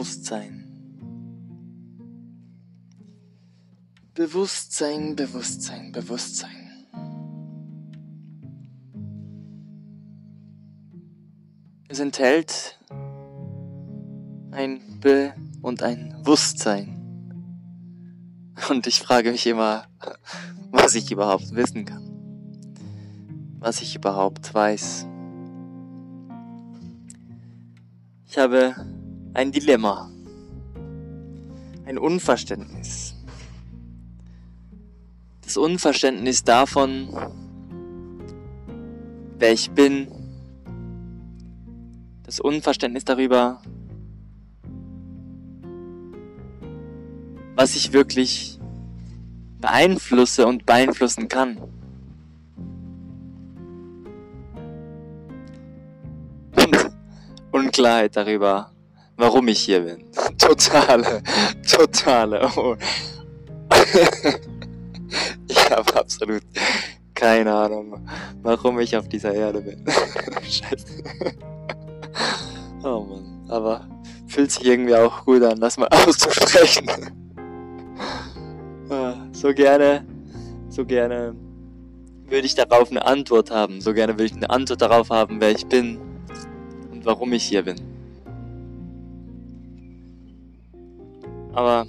Bewusstsein. Bewusstsein, Bewusstsein, Bewusstsein. Es enthält ein Be und ein Wusstsein. Und ich frage mich immer, was ich überhaupt wissen kann. Was ich überhaupt weiß. Ich habe ein Dilemma. Ein Unverständnis. Das Unverständnis davon, wer ich bin. Das Unverständnis darüber, was ich wirklich beeinflusse und beeinflussen kann. Und Unklarheit darüber, warum ich hier bin. Totale, totale. Oh. ich habe absolut keine Ahnung, warum ich auf dieser Erde bin. Scheiße. Oh Mann, aber fühlt sich irgendwie auch gut an, das mal auszusprechen. Ah, so gerne, so gerne würde ich darauf eine Antwort haben. So gerne würde ich eine Antwort darauf haben, wer ich bin und warum ich hier bin. Aber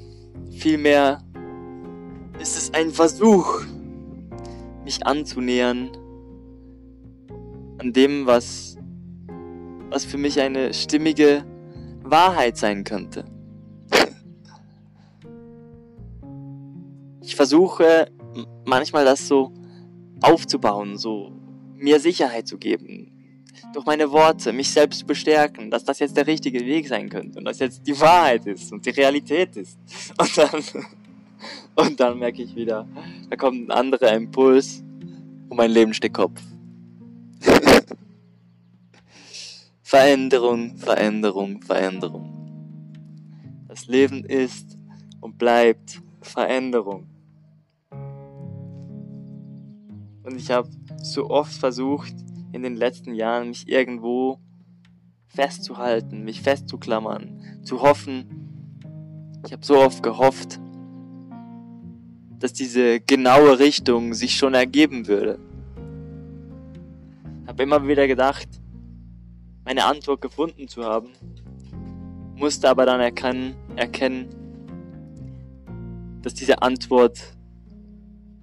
vielmehr ist es ein Versuch, mich anzunähern an dem, was, was für mich eine stimmige Wahrheit sein könnte. Ich versuche manchmal das so aufzubauen, so mir Sicherheit zu geben. Durch meine Worte, mich selbst bestärken, dass das jetzt der richtige Weg sein könnte und dass jetzt die Wahrheit ist und die Realität ist. Und dann, und dann merke ich wieder, da kommt ein anderer Impuls und mein Leben steht Kopf. Veränderung, Veränderung, Veränderung. Das Leben ist und bleibt Veränderung. Und ich habe so oft versucht, in den letzten Jahren mich irgendwo festzuhalten, mich festzuklammern, zu hoffen. Ich habe so oft gehofft, dass diese genaue Richtung sich schon ergeben würde. Habe immer wieder gedacht, meine Antwort gefunden zu haben, musste aber dann erkennen, erkennen, dass diese Antwort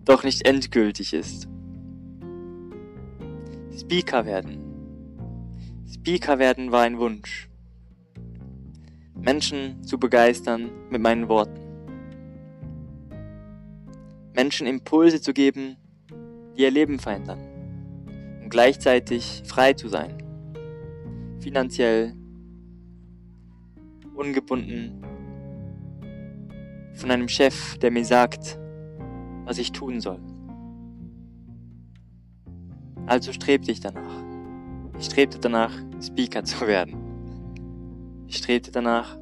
doch nicht endgültig ist. Speaker werden. Speaker werden war ein Wunsch. Menschen zu begeistern mit meinen Worten. Menschen Impulse zu geben, die ihr Leben verändern. Und gleichzeitig frei zu sein. Finanziell, ungebunden von einem Chef, der mir sagt, was ich tun soll. Also strebte ich danach. Ich strebte danach, Speaker zu werden. Ich strebte danach,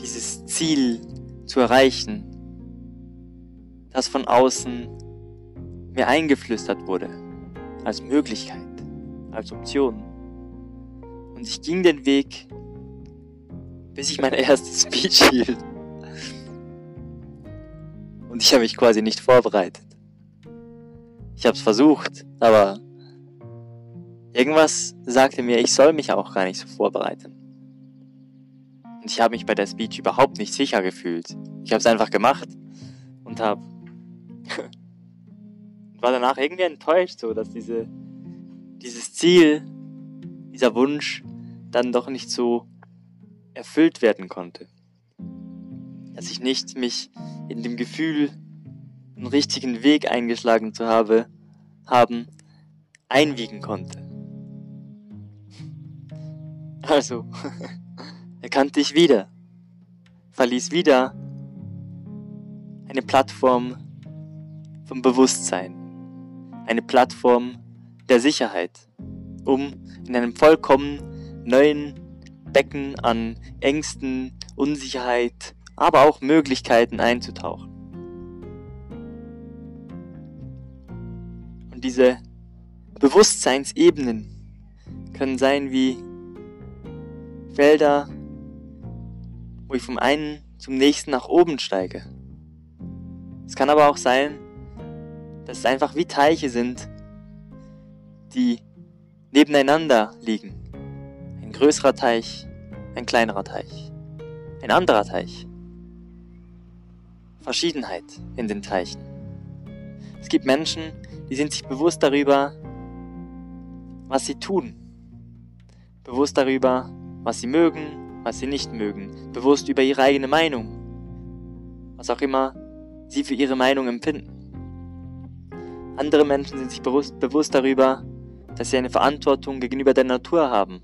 dieses Ziel zu erreichen, das von außen mir eingeflüstert wurde, als Möglichkeit, als Option. Und ich ging den Weg, bis ich mein erstes Speech hielt. Und ich habe mich quasi nicht vorbereitet. Ich habe es versucht, aber irgendwas sagte mir, ich soll mich auch gar nicht so vorbereiten. Und ich habe mich bei der Speech überhaupt nicht sicher gefühlt. Ich habe es einfach gemacht und habe war danach irgendwie enttäuscht, so dass diese dieses Ziel, dieser Wunsch dann doch nicht so erfüllt werden konnte. Dass ich nicht mich in dem Gefühl, einen richtigen Weg eingeschlagen zu habe, haben, einwiegen konnte. Also, erkannte ich wieder, verließ wieder eine Plattform vom Bewusstsein, eine Plattform der Sicherheit, um in einem vollkommen neuen Becken an Ängsten, Unsicherheit, aber auch Möglichkeiten einzutauchen. Und diese Bewusstseinsebenen können sein wie Felder, wo ich vom einen zum nächsten nach oben steige. Es kann aber auch sein, dass es einfach wie Teiche sind, die nebeneinander liegen. Ein größerer Teich, ein kleinerer Teich, ein anderer Teich. Verschiedenheit in den Teichen. Es gibt Menschen, die sind sich bewusst darüber, was sie tun. Bewusst darüber, was sie mögen, was sie nicht mögen. Bewusst über ihre eigene Meinung. Was auch immer sie für ihre Meinung empfinden. Andere Menschen sind sich bewusst, bewusst darüber, dass sie eine Verantwortung gegenüber der Natur haben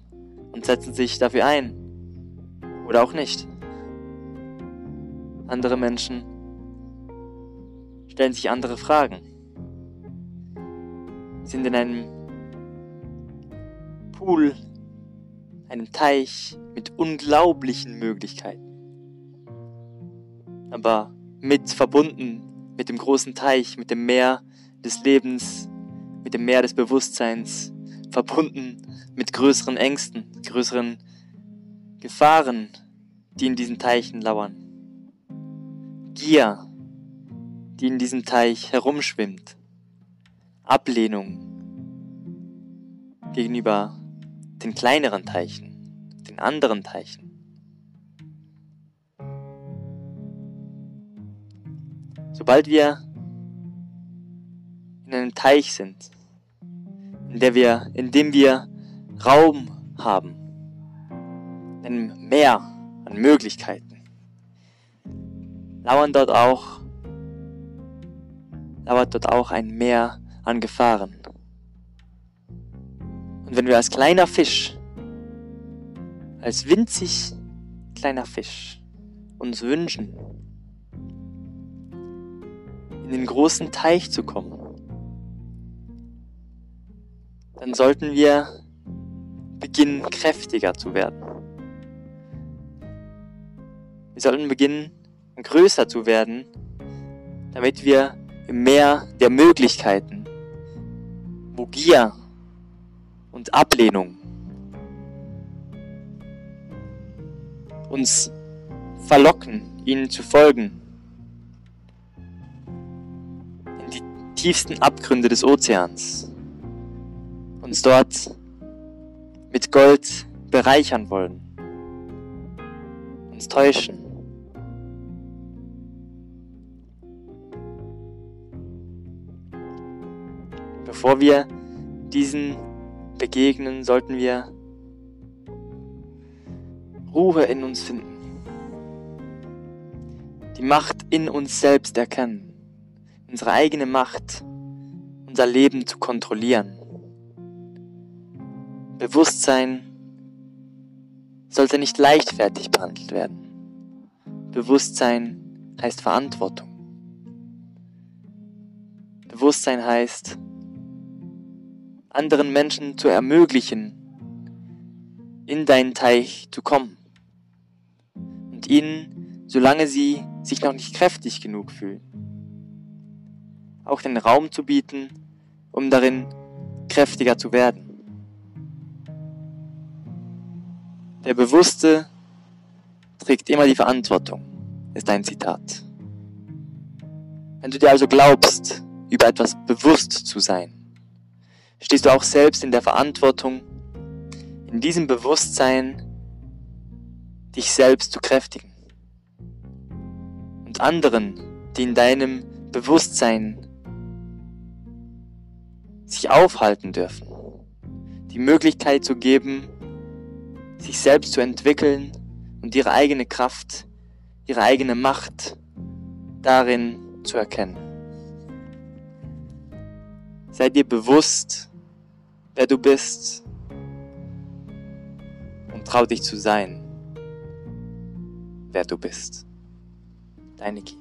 und setzen sich dafür ein. Oder auch nicht. Andere Menschen stellen sich andere Fragen, sind in einem Pool, einem Teich mit unglaublichen Möglichkeiten, aber mit verbunden mit dem großen Teich, mit dem Meer des Lebens, mit dem Meer des Bewusstseins, verbunden mit größeren Ängsten, größeren Gefahren, die in diesen Teichen lauern. Gier, die in diesem Teich herumschwimmt. Ablehnung gegenüber den kleineren Teichen, den anderen Teichen. Sobald wir in einem Teich sind, in, der wir, in dem wir Raum haben, in einem Meer an Möglichkeiten, lauern dort auch, lauert dort auch ein Meer an Gefahren. Und wenn wir als kleiner Fisch, als winzig kleiner Fisch uns wünschen, in den großen Teich zu kommen, dann sollten wir beginnen, kräftiger zu werden. Wir sollten beginnen, größer zu werden, damit wir im Meer der Möglichkeiten, wo Gier und Ablehnung uns verlocken, ihnen zu folgen, in die tiefsten Abgründe des Ozeans, uns dort mit Gold bereichern wollen, uns täuschen. Bevor wir diesen begegnen, sollten wir Ruhe in uns finden. Die Macht in uns selbst erkennen. Unsere eigene Macht, unser Leben zu kontrollieren. Bewusstsein sollte nicht leichtfertig behandelt werden. Bewusstsein heißt Verantwortung. Bewusstsein heißt, anderen Menschen zu ermöglichen, in deinen Teich zu kommen. Und ihnen, solange sie sich noch nicht kräftig genug fühlen, auch den Raum zu bieten, um darin kräftiger zu werden. Der Bewusste trägt immer die Verantwortung, ist ein Zitat. Wenn du dir also glaubst, über etwas bewusst zu sein, stehst du auch selbst in der Verantwortung, in diesem Bewusstsein dich selbst zu kräftigen. Und anderen, die in deinem Bewusstsein sich aufhalten dürfen, die Möglichkeit zu geben, sich selbst zu entwickeln und ihre eigene Kraft, ihre eigene Macht darin zu erkennen. Sei dir bewusst, wer du bist und trau dich zu sein, wer du bist. Deine Ki.